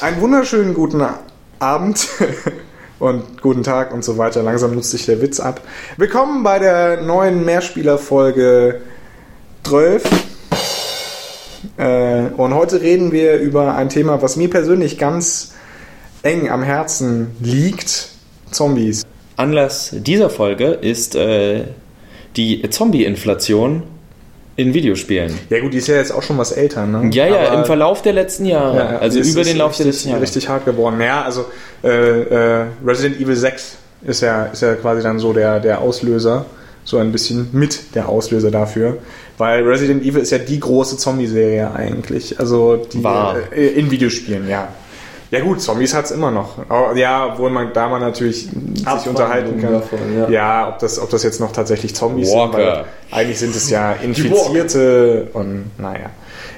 Einen wunderschönen guten Abend und guten Tag und so weiter. Langsam nutzt sich der Witz ab. Willkommen bei der neuen Mehrspieler-Folge 12. Äh, und heute reden wir über ein Thema, was mir persönlich ganz eng am Herzen liegt: Zombies. Anlass dieser Folge ist äh, die Zombie-Inflation in Videospielen. Ja, gut, die ist ja jetzt auch schon was älter, ne? Ja, ja, Aber- im Verlauf der letzten Jahre. Ja, also über den Lauf der richtig, letzten Jahre. richtig hart geworden. Ja, also äh, äh, Resident Evil 6 ist ja, ist ja quasi dann so der, der Auslöser, so ein bisschen mit der Auslöser dafür. Weil Resident Evil ist ja die große Zombie-Serie eigentlich. Also die War. Äh, in Videospielen, ja. Ja gut, Zombies hat es immer noch. Aber, ja, obwohl man da man natürlich sich Abwandlungen unterhalten kann. davon, ja. ja, ob, das, ob das jetzt noch tatsächlich Zombies Walker. sind. Weil eigentlich sind es ja Infizierte und naja.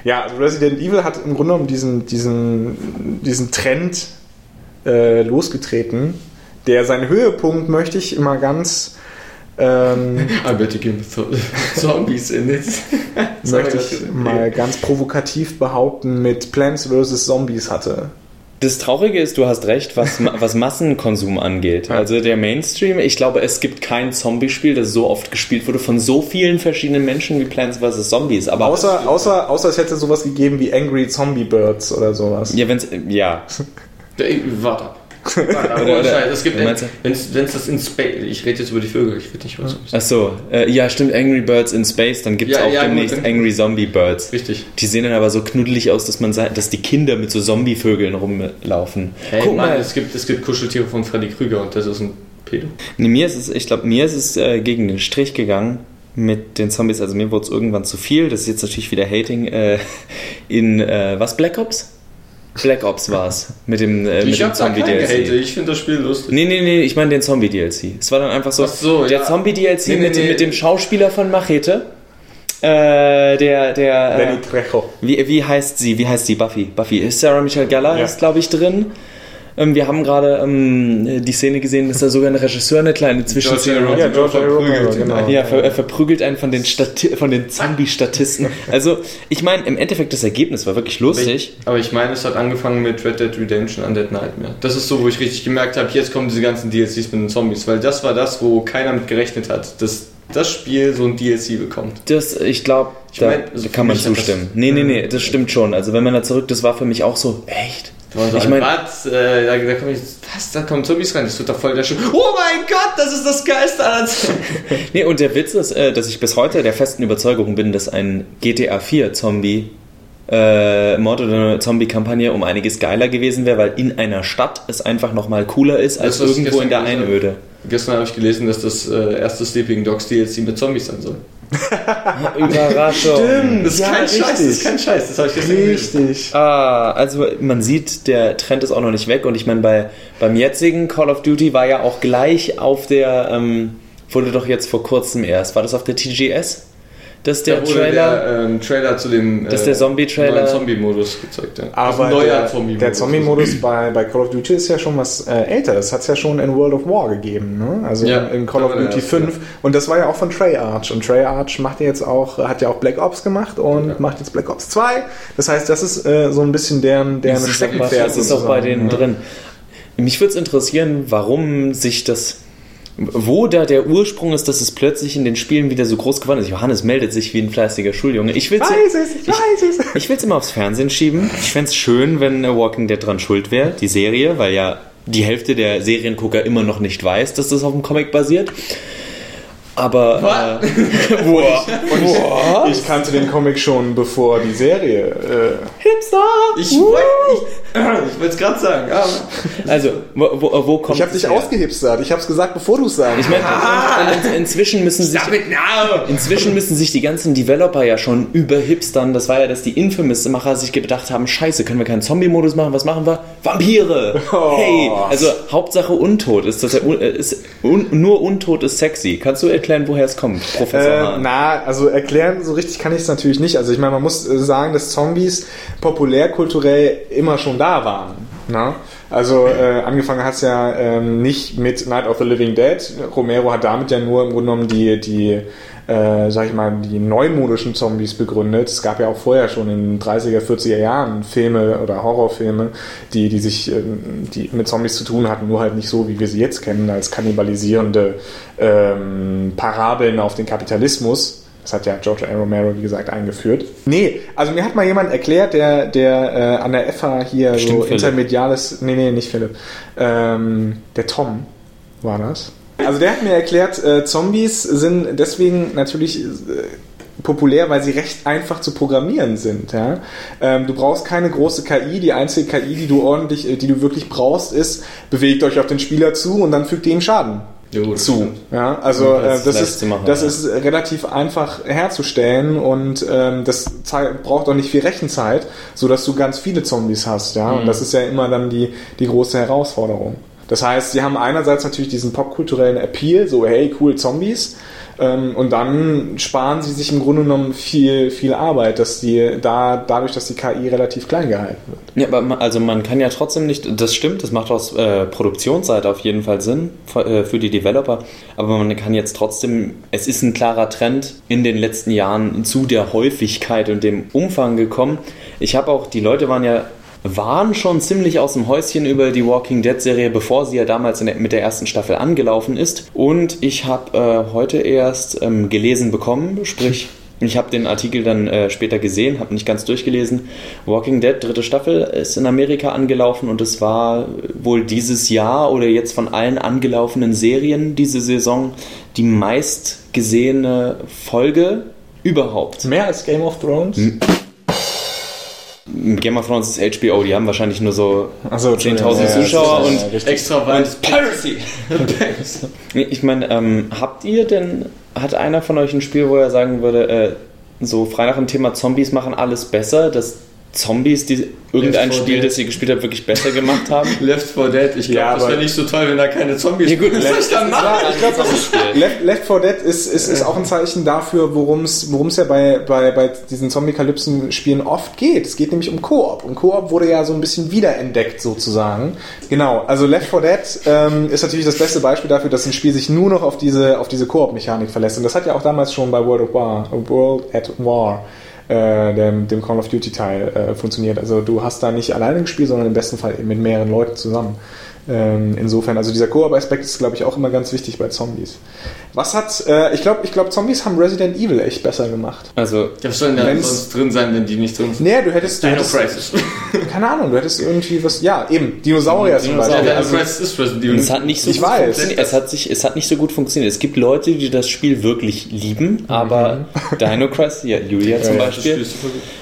Ja, also Resident Evil hat im Grunde genommen diesen, diesen, diesen Trend äh, losgetreten, der seinen Höhepunkt möchte ich immer ganz ähm, I bet you can put zombies in it. möchte ich mal ganz provokativ behaupten mit Plants vs. Zombies hatte. Das Traurige ist, du hast recht, was, was Massenkonsum angeht. Also der Mainstream, ich glaube, es gibt kein Zombie-Spiel, das so oft gespielt wurde von so vielen verschiedenen Menschen wie Plants vs. Zombies. Aber Außer, außer, außer es hätte sowas gegeben wie Angry Zombie Birds oder sowas. ja, wenn's, ja, Warte ab. Oder- oder- es gibt, wenn es das in Space, ich rede jetzt über die Vögel, ich rede nicht über Zombies. ach so, äh, ja, stimmt, Angry Birds in Space, dann gibt es Ja, auch ja, gut, demnächst dann- Angry Zombie Birds. Richtig. Die sehen dann aber so knuddelig aus, dass man dass die Kinder mit so Zombie-Vögeln rumlaufen. Hey, Guck Mann, mal, es gibt, es gibt Kuscheltiere von Freddy Krüger und das ist ein Pedo. Nee, mir ist es, ich glaube, mir ist es äh, gegen den Strich gegangen mit den Zombies. Also mir wurde es irgendwann zu viel. Das ist jetzt natürlich wieder Hating. Äh, in äh, was Black Ops? Black Ops war es mit dem, äh, mit Ich dem Zombie-DLC. ich finde das Spiel lustig. Nee, nee, nee, ich meine den Zombie-DLC. Es war dann einfach so, Ach so, der ja. Zombie-DLC Nee, nee, mit, nee. mit dem Schauspieler von Machete. Äh, der, der, äh, Danny Trejo. wie, wie heißt sie? Wie heißt sie? Buffy. Buffy. Ist Sarah Michelle Gellar Ja. ist, glaube ich, drin. Ähm, wir haben gerade ähm, die Szene gesehen, dass da sogar ein Regisseur eine kleine Zwischenszene George Ja, Ja, George verprügelt, genau. ja, ver er verprügelt einen von den, Stati von den Zombie-Statisten. Also, ich meine, im Endeffekt, das Ergebnis war wirklich lustig. Aber ich meine, es hat angefangen mit Red Dead Redemption Undead Nightmare. Das ist so, wo ich richtig gemerkt habe, jetzt kommen diese ganzen DLCs mit den Zombies, weil das war das, wo keiner mit gerechnet hat, dass das Spiel so ein DLC bekommt. Das, ich glaube, da, mein, also da kann man hat das- zustimmen. Nee, nee, nee, das stimmt schon. Also, wenn man da zurück, das war für mich auch so, echt? Ich Ich mein- äh, da, da kommen was, da kommen Zombies rein, das wird doch voll der Schuh. Oh mein Gott, das ist das Geilste. Nee, und der Witz ist, äh, dass ich bis heute der festen Überzeugung bin, dass ein GTA 4 Zombie äh, Mod oder eine Zombie-Kampagne um einiges geiler gewesen wäre, weil in einer Stadt es einfach nochmal cooler ist als Das, irgendwo in der Einöde. Gestern habe ich gelesen, dass das äh, erste Sleeping Dogs DLC mit Zombies sein soll. Überraschung. Das ist Ja, kein Scheiß, das ist richtig. kein Scheiß, das habe ich gelesen. Richtig. Ah, also man sieht, der Trend ist auch noch nicht weg und ich meine, bei, beim jetzigen Call of Duty war ja auch gleich auf der, ähm, wurde doch jetzt vor kurzem erst, war das auf der TGS? Dass der Da wurde Trailer, der ähm, Trailer zu dem Dass der Zombie-Trailer- Zombie-Modus gezeigt. Ja. Aber Also neuer der, Zombie-Modus. der Zombie-Modus bei, bei Call of Duty ist ja schon was äh, älter. Das hat es ja schon in World of War gegeben, ne? Also Ja, in Call of Duty erste, 5. Und das war ja auch von Treyarch. Und Treyarch macht ja jetzt auch, hat ja auch Black Ops gemacht und Ja. macht jetzt Black Ops 2. Das heißt, das ist äh, so ein bisschen deren, deren das ist, auch bei, Steckenpferd. das ist auch bei denen ne? drin. Mich würde es interessieren, warum sich das, wo da der Ursprung ist, dass es plötzlich in den Spielen wieder so groß geworden ist. Johannes meldet sich wie ein fleißiger Schuljunge. Ich will Ich weiß es, ich weiß es. Ich will es immer aufs Fernsehen schieben. Ich fände es schön, wenn Walking Dead dran schuld wäre, die Serie, weil ja die Hälfte der Seriengucker immer noch nicht weiß, dass das auf dem Comic basiert. Aber äh, Und ich, ich kannte den Comic schon bevor die Serie. Äh, Hipster! Ich wollte ich, ich wollte es gerade sagen. Aber Also, wo, wo, wo kommt ich habe dich ausgehipstert. Ich habe es gesagt, bevor du es sagst. Ich meine, inzwischen müssen sich! Inzwischen müssen sich die ganzen Developer ja schon überhipstern. Das war ja, dass die Infamous-Macher sich gedacht haben, scheiße, können wir keinen Zombie-Modus machen? Was machen wir? Vampire! Oh. Hey! Also Hauptsache Untot ist das ja, äh, ist un, nur Untot ist sexy. Kannst du erklären, woher es kommt, Professor äh, Na, also erklären so richtig kann ich es natürlich nicht. Also ich meine, man muss äh, sagen, dass Zombies populärkulturell immer schon da waren. Na? Also äh, angefangen hat es ja ähm, nicht mit Night of the Living Dead. Romero hat damit ja nur im Grunde genommen die, die äh, sag ich mal, die neumodischen Zombies begründet. Es gab ja auch vorher schon in den 30er, 40er Jahren Filme oder Horrorfilme, die, die sich ähm, die mit Zombies zu tun hatten, nur halt nicht so, wie wir sie jetzt kennen, als kannibalisierende ähm, Parabeln auf den Kapitalismus. Das hat ja George A. Romero, wie gesagt, eingeführt. Nee, also mir hat mal jemand erklärt, der, der äh, an der FH hier Stimmt, so Philipp. intermediales, nee, nee, nicht Philipp, ähm, der Tom war das. Also der hat mir erklärt, äh, Zombies sind deswegen natürlich äh, populär, weil sie recht einfach zu programmieren sind. Ja? Ähm, du brauchst keine große KI. Die einzige KI, die du ordentlich, äh, die du wirklich brauchst, ist, bewegt euch auf den Spieler zu und dann fügt ihr ihm Schaden Ja, gut, zu. stimmt. Ja, also äh, das ist machen, das ja. ist relativ einfach herzustellen und ähm, das braucht auch nicht viel Rechenzeit, so dass du ganz viele Zombies hast. Ja, Mhm. und das ist ja immer dann die die große Herausforderung. Das heißt, sie haben einerseits natürlich diesen popkulturellen Appeal, so hey cool Zombies. Ähm, und dann sparen sie sich im Grunde genommen viel, viel Arbeit, dass die da, dadurch, dass die KI relativ klein gehalten wird. Ja, aber man, also man kann ja trotzdem nicht, das stimmt, das macht aus äh, Produktionsseite auf jeden Fall Sinn für, äh, für die Developer, aber man kann jetzt trotzdem, es ist ein klarer Trend in den letzten Jahren zu der Häufigkeit und dem Umfang gekommen. Ich habe auch, die Leute waren ja waren schon ziemlich aus dem Häuschen über die Walking Dead Serie, bevor sie ja damals der, mit der ersten Staffel angelaufen ist. Und ich habe äh, heute erst ähm, gelesen bekommen, sprich ich habe den Artikel dann äh, später gesehen, habe nicht ganz durchgelesen. Walking Dead, dritte Staffel, ist in Amerika angelaufen und es war wohl dieses Jahr oder jetzt von allen angelaufenen Serien diese Saison die meistgesehene Folge überhaupt. Mehr als Game of Thrones? Game of Thrones ist HBO, die haben wahrscheinlich nur so Achso, 10.000 Zuschauer und richtig. Extra weit. Piracy! Nee, Ich meine, ähm, habt ihr denn, hat einer von euch ein Spiel, wo er sagen würde, äh, so frei nach dem Thema Zombies machen alles besser, dass Zombies, die irgendein Left 4 Spiel, Dead. das ihr gespielt habt, wirklich besser gemacht haben? Left 4 Dead, ich glaube, Ja, das wäre nicht so toll, wenn da keine Zombies Ja, gut, Was soll ich dann machen? Ja, ich glaube, das ist Left, Left 4 Dead ist, ist, ist auch ein Zeichen dafür, worum es ja bei, bei, bei diesen Zombie-Kalypsen-Spielen oft geht. Es geht nämlich um Koop. Und Koop wurde ja so ein bisschen wiederentdeckt sozusagen. Genau, also Left 4 Dead ähm, ist natürlich das beste Beispiel dafür, dass ein Spiel sich nur noch auf diese, auf diese Koop-Mechanik verlässt. Und das hat ja auch damals schon bei World, of War, World at War äh, dem, dem Call of Duty Teil äh, funktioniert. Also du hast da nicht alleine gespielt, sondern im besten Fall mit mehreren Leuten zusammen. Ähm, insofern, also dieser Koop-Aspekt ist, glaube ich, auch immer ganz wichtig bei Zombies. Was hat, äh, ich glaube, ich glaube, Zombies haben Resident Evil echt besser gemacht. Also, Ja, was soll denn da Wenn's- sonst drin sein, wenn die nicht drin sind? Nee, du hättest, du Dino hättest Crisis. keine Ahnung, du hättest irgendwie was, ja, eben, Dinosaurier zum. Beispiel. Dino Also, Crisis ist Resident Evil. es hat nicht so Ich gut weiß. funktioniert. Es hat, sich, es hat nicht so gut funktioniert. Es gibt Leute, die das Spiel wirklich lieben, aber Dino Crisis, ja, Julia zum Ja, ja, Das Beispiel.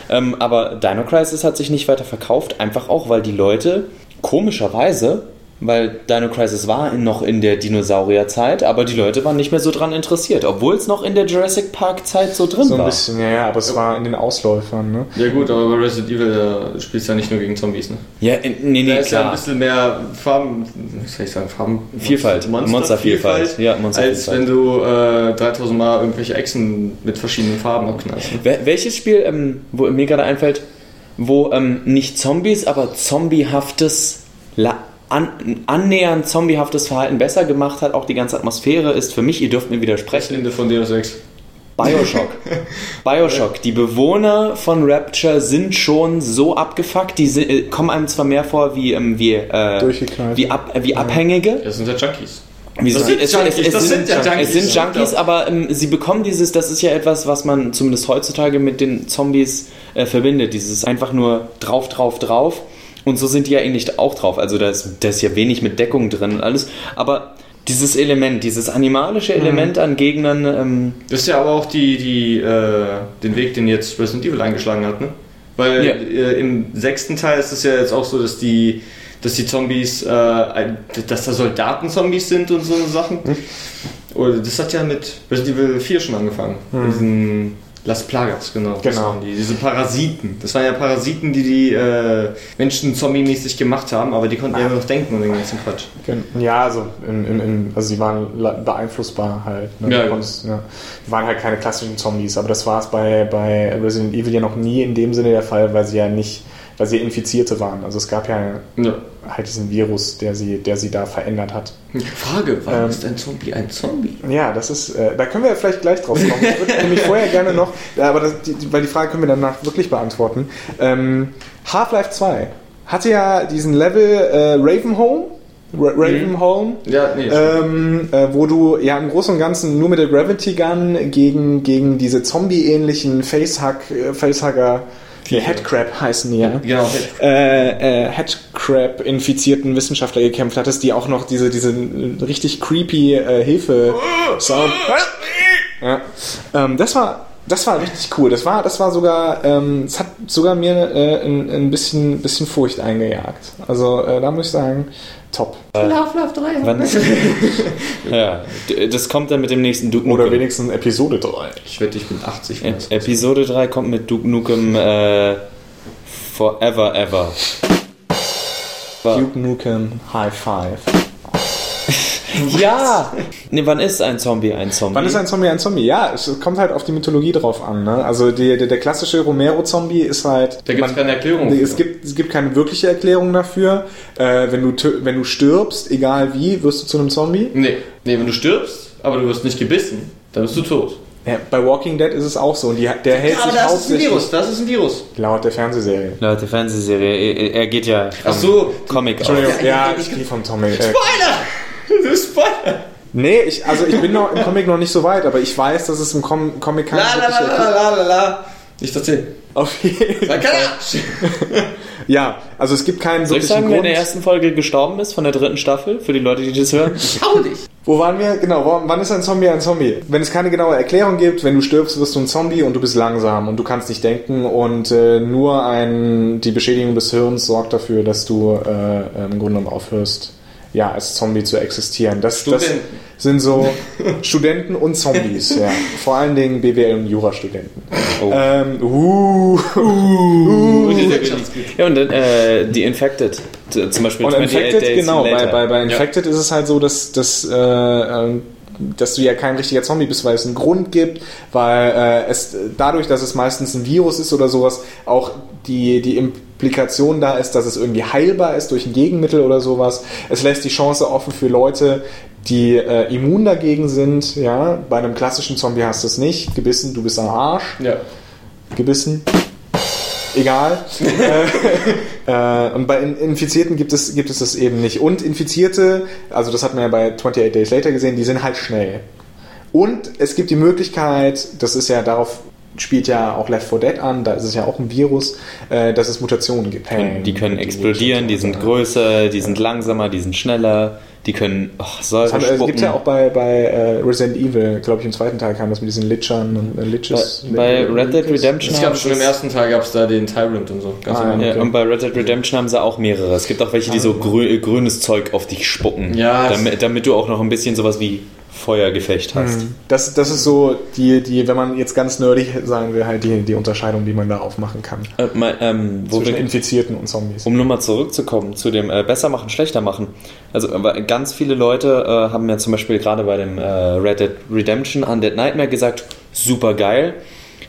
Ähm, aber Dino Crisis hat sich nicht weiter verkauft, einfach auch, weil die Leute komischerweise, weil Dino Crisis war in, noch in der Dinosaurierzeit, aber die Leute waren nicht mehr so dran interessiert, obwohl es noch in der Jurassic Park Zeit so drin so ein war. bisschen, ja, ja, aber es war in den Ausläufern, ne? Ja gut, aber bei Resident Evil da spielst du ja nicht nur gegen Zombies, ne? Ja, äh, nee, Da nee, ist ja ein klar. bisschen mehr Farben, wie soll ich sagen, Farben... Vielfalt. Monstervielfalt. Ja, Als Monstervielfalt. wenn du äh, 3000 Mal irgendwelche Echsen mit verschiedenen Farben abknallst. Ne? Wel- Welches Spiel, ähm, wo mir gerade einfällt, wo ähm, nicht Zombies, aber zombiehaftes, la- an, annähernd zombiehaftes Verhalten besser gemacht hat, auch die ganze Atmosphäre ist für mich, ihr dürft mir widersprechen, Ende von Deus Ex. Bioshock. Bioshock. Die Bewohner von Rapture sind schon so abgefuckt, die si- äh, kommen einem zwar mehr vor wie, ähm, wie, äh, wie, ab, äh, wie Abhängige. Das sind ja Junkies. Wie Das sind es, Junkies, es, es, das sind, sind ja Junkies. es sind Junkies, aber ähm, sie bekommen dieses, das ist ja etwas, was man zumindest heutzutage mit den Zombies äh, verbindet. Dieses einfach nur drauf, drauf, drauf. Und so sind die ja ähnlich auch drauf. Also da ist, da ist ja wenig mit Deckung drin und alles. Aber dieses Element, dieses animalische Element an Gegnern, ähm, Das ist ja aber auch die, die, äh, den Weg, den jetzt Resident Evil eingeschlagen hat, ne? Weil Ja. äh, im sechsten Teil ist es ja jetzt auch so, dass die, dass die Zombies, äh, dass da Soldaten-Zombies sind und so Sachen. Oder das hat ja mit Resident Evil 4 schon angefangen. Diesen Las Plagas, genau. Genau. Die, diese Parasiten. Das waren ja Parasiten, die die äh, Menschen zombie-mäßig gemacht haben, aber die konnten ja immer noch denken und den ganzen Quatsch. Ja, also, in, in, in, also sie waren beeinflussbar halt. Ne? Ja, ja. konntest, ja. Die waren halt keine klassischen Zombies, aber das war es bei, bei Resident Evil ja noch nie in dem Sinne der Fall, weil sie ja nicht, weil sie Infizierte waren. Also es gab ja Ja. halt diesen Virus, der sie, der sie da verändert hat. Frage, warum Ähm, ist ein Zombie ein Zombie? Ja, das ist, äh, da können wir vielleicht gleich drauf kommen. Ich würde nämlich vorher gerne noch, aber das, die, weil die Frage können wir danach wirklich beantworten. Ähm, Half-Life 2 hatte ja diesen Level äh, Ravenholm. Ra Ravenholm. Ja, nee, Ähm, äh, wo du ja im Großen und Ganzen nur mit der Gravity Gun gegen, gegen diese Zombie-ähnlichen Facehug, äh, Facehugger, die Headcrab heißen die ja, Genau, äh, äh, Headcrab-infizierten Wissenschaftler gekämpft hattest, die auch noch diese, diese richtig creepy äh, Hilfe Sound. Ja. Ähm, das war das war richtig cool. Das war das war sogar ähm, es hat sogar mir äh, ein, ein bisschen bisschen Furcht eingejagt. Also äh, da muss ich sagen, top. Half-Life 3. Wann? ja, d- das kommt dann mit dem nächsten Duke Oder Nukem. wenigstens Episode 3. Ich wette, ich bin 80. E- Episode 3 kommt mit Duke Nukem äh, Forever Ever. Duke Nukem High Five. Ja! Ne, wann ist ein Zombie ein Zombie? Wann ist ein Zombie ein Zombie? Ja, es kommt halt auf die Mythologie drauf an. Ne? Also die, der, der klassische Romero-Zombie ist halt. Da gibt es keine Erklärung. Nee, es gibt, es gibt keine wirkliche Erklärung dafür. Äh, wenn, du, wenn du stirbst, egal wie, wirst du zu einem Zombie. Nee, nee, wenn du stirbst, aber du wirst nicht gebissen, dann bist du tot. Ja, bei Walking Dead ist es auch so. Und die, der hält aber sich das ist ein Virus, das ist ein Virus. laut der Fernsehserie. Leute, Fernsehserie, er, er geht ja Ach so. Comic aus. Entschuldigung, Ja, ich- gehe vom Tommy. Äh, Spoiler! Du Spoiler! nee, ich, also ich bin noch im Comic noch nicht so weit, aber ich weiß, dass es im Com Comic keine La la la la la la. Nicht erzählen. Auf jeden Fall. Ja, also es gibt keinen Soll ich sagen, wer in Grund. der ersten Folge gestorben ist von der dritten Staffel? Für die Leute, die das hören? Hau dich! Wo waren wir? Genau, wo, wann ist ein Zombie ein Zombie? Wenn es keine genaue Erklärung gibt, wenn du stirbst, wirst du ein Zombie und du bist langsam und du kannst nicht denken und äh, nur ein, die Beschädigung des Hirns sorgt dafür, dass du äh, im Grunde genommen aufhörst, ja, als Zombie zu existieren. Das, das sind so Studenten und Zombies, ja. Vor allen Dingen BWL- und Jurastudenten. Oh. Ähm, uh, Und die Wirtschaftsgut. Ja, und dann äh, die Infected. Zum Beispiel Und 28 Infected, Days genau, bei, Later. bei, bei Infected ist es halt so, dass, dass, äh, ähm, dass du ja kein richtiger Zombie bist, weil es einen Grund gibt, weil äh, es dadurch, dass es meistens ein Virus ist oder sowas, auch die, die Implikation da ist, dass es irgendwie heilbar ist durch ein Gegenmittel oder sowas. Es lässt die Chance offen für Leute, die äh, immun dagegen sind. Ja, bei einem klassischen Zombie hast du es nicht. Gebissen, du bist am Arsch Ja. gebissen. Egal. äh, äh, und bei In- Infizierten gibt es, gibt es das eben nicht. Und Infizierte, also das hat man ja bei 28 Days Later gesehen, die sind halt schnell. Und es gibt die Möglichkeit, das ist ja darauf spielt ja auch Left 4 Dead an, da ist es ja auch ein Virus, äh, dass es Mutationen gibt. Können- Die können Die explodieren, die sind größer, die sind langsamer, die sind schneller, die können oh, Das haben- Säure Es gibt ja auch bei, bei äh, Resident Evil, glaube ich, im zweiten Teil kam das mit diesen Lichern und äh, Liches. Bei Red Dead Redemption Es gab schon im ersten Teil gab es da den Tyrant und so. Ganz Ah, normal. Ja, Okay. und bei Red Dead Redemption haben sie auch mehrere. Es gibt auch welche, die so grü grünes Zeug auf dich spucken. Ja, Damit, damit du auch noch ein bisschen sowas wie Feuergefecht hast. Das, das ist so die, die, wenn man jetzt ganz nerdig sagen will, halt die, die Unterscheidung, die man da aufmachen kann. Äh, mal, ähm, zwischen wir, Infizierten und Zombies. um nochmal zurückzukommen zu dem äh, besser machen, schlechter machen. Also äh, ganz viele Leute äh, haben ja zum Beispiel gerade bei dem äh, Red Dead Redemption Undead Nightmare gesagt, super geil.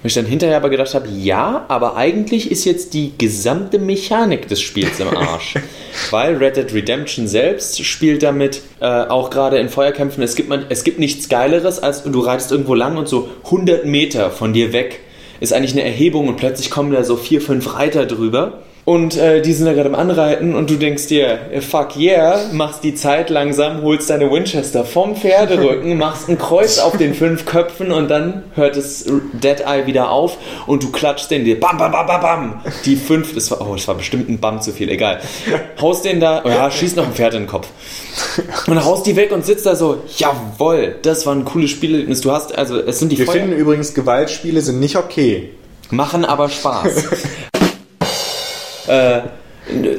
Und ich dann hinterher aber gedacht habe, ja, aber eigentlich ist jetzt die gesamte Mechanik des Spiels im Arsch. Weil Red Dead Redemption selbst spielt damit, äh, auch gerade in Feuerkämpfen, es gibt, man, es gibt nichts Geileres, als du reitest irgendwo lang und so 100 Meter von dir weg ist eigentlich eine Erhebung und plötzlich kommen da so vier, fünf Reiter drüber. Und äh, die sind da gerade am Anreiten und du denkst dir, fuck yeah, machst die Zeit langsam, holst deine Winchester vom Pferderücken, machst ein Kreuz auf den fünf Köpfen und dann hört das Dead Eye wieder auf und du klatschst den dir, bam, bam, bam, bam, bam. Die fünf, das war, oh, das war bestimmt ein Bam zu viel, egal. Haust den da, oh ja, schießt noch ein Pferd in den Kopf. Und haust die weg und sitzt da so, jawoll, das war ein cooles Spielerlebnis. Du hast, also, es sind die Wir Feuer- finden übrigens, Gewaltspiele sind nicht okay. machen aber Spaß. äh,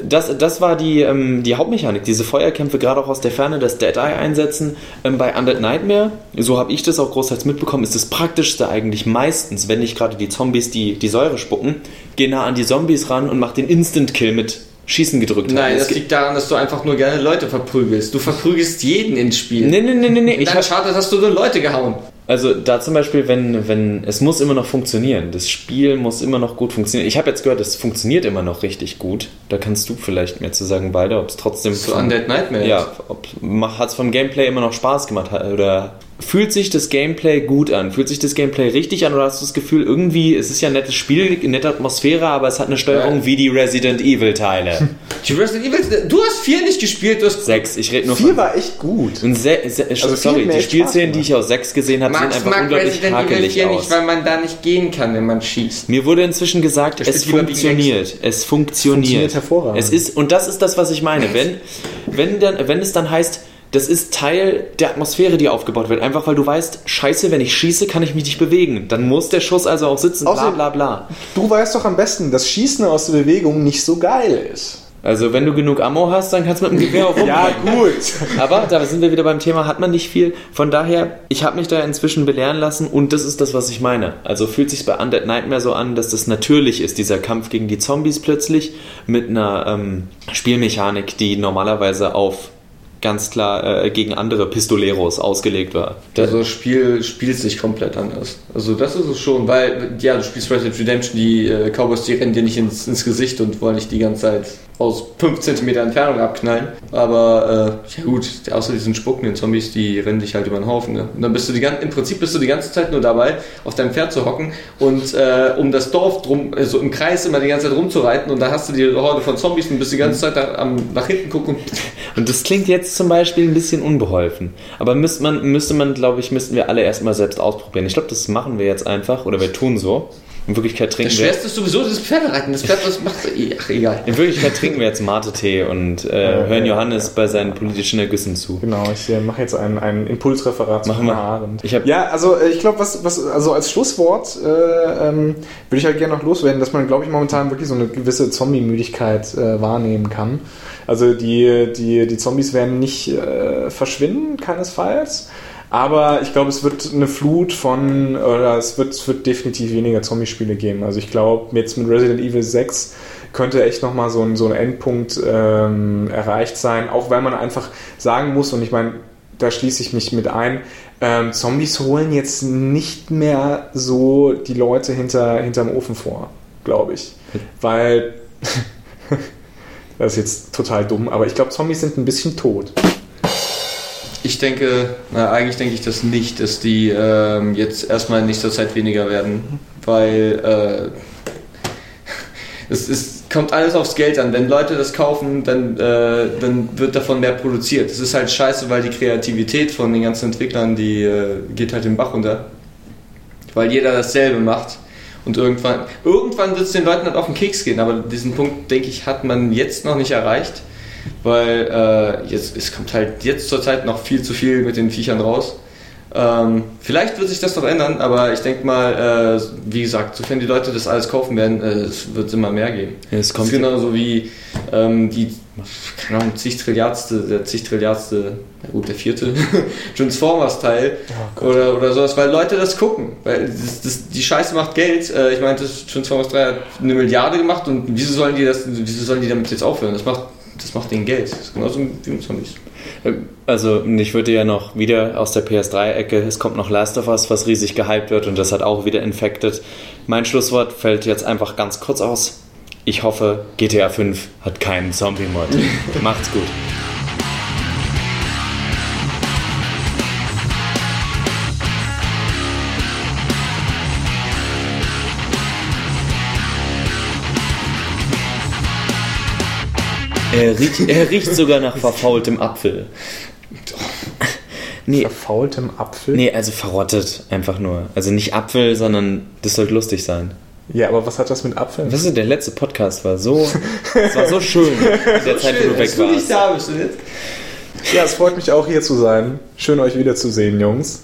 Das, das war die, ähm, die Hauptmechanik, diese Feuerkämpfe, gerade auch aus der Ferne, das Dead Eye einsetzen. Ähm, bei Undead Nightmare, so habe ich das auch großteils mitbekommen, ist das Praktischste eigentlich meistens, wenn nicht gerade die Zombies die, die Säure spucken, geh nah an die Zombies ran und mach den Instant-Kill mit Schießen gedrückt Nein, haben. das liegt daran, dass du einfach nur gerne Leute verprügelst. Du verprügelst jeden ins Spiel. Nee, nee, nee, nee, nee. In Ich hab, Charter hast du nur Leute gehauen. Also da zum Beispiel, wenn, wenn, es muss immer noch funktionieren. Das Spiel muss immer noch gut funktionieren. Ich habe jetzt gehört, es funktioniert immer noch richtig gut. Da kannst du vielleicht mehr zu sagen, Balder, ob es trotzdem... So Undead Nightmare. Ja, hat es vom Gameplay immer noch Spaß gemacht? hat- Oder fühlt sich das Gameplay gut an? Fühlt sich das Gameplay richtig an? Oder hast du das Gefühl, irgendwie, es ist ja ein nettes Spiel, eine nette Atmosphäre, aber es hat eine Steuerung Ja. wie die Resident Evil Teile? Die Resident Evil, du hast vier nicht gespielt, du hast Sechs, ich rede nur Vier von... war echt gut. Und se se Also vier sorry, die Spielszenen, die ich aus sechs gesehen habe, Max einfach mag unglaublich Resident Evil hakelig 4 aus. nicht, weil man da nicht gehen kann, wenn man schießt. Mir wurde inzwischen gesagt, es funktioniert. Es funktioniert. Funktioniert hervorragend. Es ist, und das ist das, was ich meine. Wenn, wenn, dann, wenn es dann heißt, das ist Teil der Atmosphäre, die aufgebaut wird. Einfach weil du weißt, scheiße, wenn ich schieße, kann ich mich nicht bewegen. Dann muss der Schuss also auch sitzen, bla bla bla. Du weißt doch am besten, dass Schießen aus der Bewegung nicht so geil ist. Also wenn du genug Ammo hast, dann kannst du mit dem Gewehr auch rum. Ja, gut. Aber da sind wir wieder beim Thema, hat man nicht viel. Von daher, ich habe mich da inzwischen belehren lassen und das ist das, was ich meine. Also fühlt sich bei Undead Nightmare so an, dass das natürlich ist, dieser Kampf gegen die Zombies plötzlich mit einer ähm, Spielmechanik, die normalerweise auf ganz klar äh, gegen andere Pistoleros ausgelegt war. Also das Spiel spielt sich komplett anders. Also das ist es schon, weil, ja, du spielst Red Dead Redemption, die äh, Cowboys, die rennen dir nicht ins, ins Gesicht und wollen dich die ganze Zeit aus 5 cm Entfernung abknallen. Aber, äh, ja gut, außer diesen spuckenden Zombies, die rennen dich halt über den Haufen. Ne? Und dann bist du die ganze, im Prinzip bist du die ganze Zeit nur dabei, auf deinem Pferd zu hocken und äh, um das Dorf drum, äh, so im Kreis immer die ganze Zeit rumzureiten und da hast du die Horde von Zombies und bist die ganze Zeit da, am, nach hinten gucken und Und das klingt jetzt zum Beispiel ein bisschen unbeholfen. Aber müsste man, müsste man glaube ich, müssten wir alle erstmal selbst ausprobieren. Ich glaube, das machen wir jetzt einfach oder wir tun so. In Wirklichkeit das trinken wir. Schwerste ist sowieso das Pferdereiten. Das Pferd, das macht, ach egal. In Wirklichkeit trinken wir jetzt Mate-Tee und äh, hören Johannes bei seinen politischen Ergüssen zu. Genau, ich äh, mache jetzt ein, ein Impulsreferat Machen. Hannah Arendt. Ich hab- ja, also äh, ich glaube, was, was, also als Schlusswort äh, ähm, würde ich halt gerne noch loswerden, dass man, glaube ich, momentan wirklich so eine gewisse Zombie-Müdigkeit äh, wahrnehmen kann. Also die, die, die Zombies werden nicht äh, verschwinden, keinesfalls. Aber ich glaube, es wird eine Flut von, oder es wird, es wird definitiv weniger Zombie-Spiele geben. Also ich glaube, jetzt mit Resident Evil 6 könnte echt nochmal so ein, so ein Endpunkt ähm, erreicht sein, auch weil man einfach sagen muss, und ich meine, da schließe ich mich mit ein, ähm, Zombies holen jetzt nicht mehr so die Leute hinter, hinterm Ofen vor, glaube ich. Weil, das ist jetzt total dumm, aber ich glaube, Zombies sind ein bisschen tot. Ich denke, na, eigentlich denke ich das nicht, dass die ähm, jetzt erstmal in nächster Zeit weniger werden, weil äh, es, es kommt alles aufs Geld an. Wenn Leute das kaufen, dann, äh, dann wird davon mehr produziert. Es ist halt scheiße, weil die Kreativität von den ganzen Entwicklern, die äh, geht halt den Bach runter, weil jeder dasselbe macht. Und irgendwann, irgendwann wird es den Leuten halt auf den Keks gehen, aber diesen Punkt, denke ich, hat man jetzt noch nicht erreicht weil äh, jetzt es kommt halt jetzt zur Zeit noch viel zu viel mit den Viechern raus. Ähm, vielleicht wird sich das noch ändern, aber ich denke mal, äh, wie gesagt, sofern die Leute das alles kaufen werden, äh, es wird immer mehr geben. Ja, es kommt genauso wie ähm, die, keine Ahnung, zig Trilliardste, der zig Trilliardste, na gut, der vierte Transformers-Teil Oh oder, oder sowas, weil Leute das gucken. Weil das, das, die Scheiße macht Geld. Äh, ich meinte, Transformers 3 hat eine Milliarde gemacht und wieso sollen die das, wieso sollen die damit jetzt aufhören? Das macht, das macht denen Geld. Das ist genauso wie mit Zombies. Also ich würde ja noch wieder aus der PS3-Ecke, es kommt noch Last of Us, was riesig gehypt wird und das hat auch wieder infected. Mein Schlusswort fällt jetzt einfach ganz kurz aus. Ich hoffe, GTA 5 hat keinen Zombie-Mod. Macht's gut. Er riecht, er riecht sogar nach verfaultem Apfel. Nee, Verfaultem Apfel? nee, also verrottet einfach nur. Also nicht Apfel, sondern das sollte lustig sein. Ja, aber was hat das mit Apfeln? Weißt du, der letzte Podcast war so, es war so schön, in der Zeit, wo du weg Dass du nicht warst. da bist. jetzt- Ja, es freut mich auch hier zu sein. Schön euch wiederzusehen, Jungs.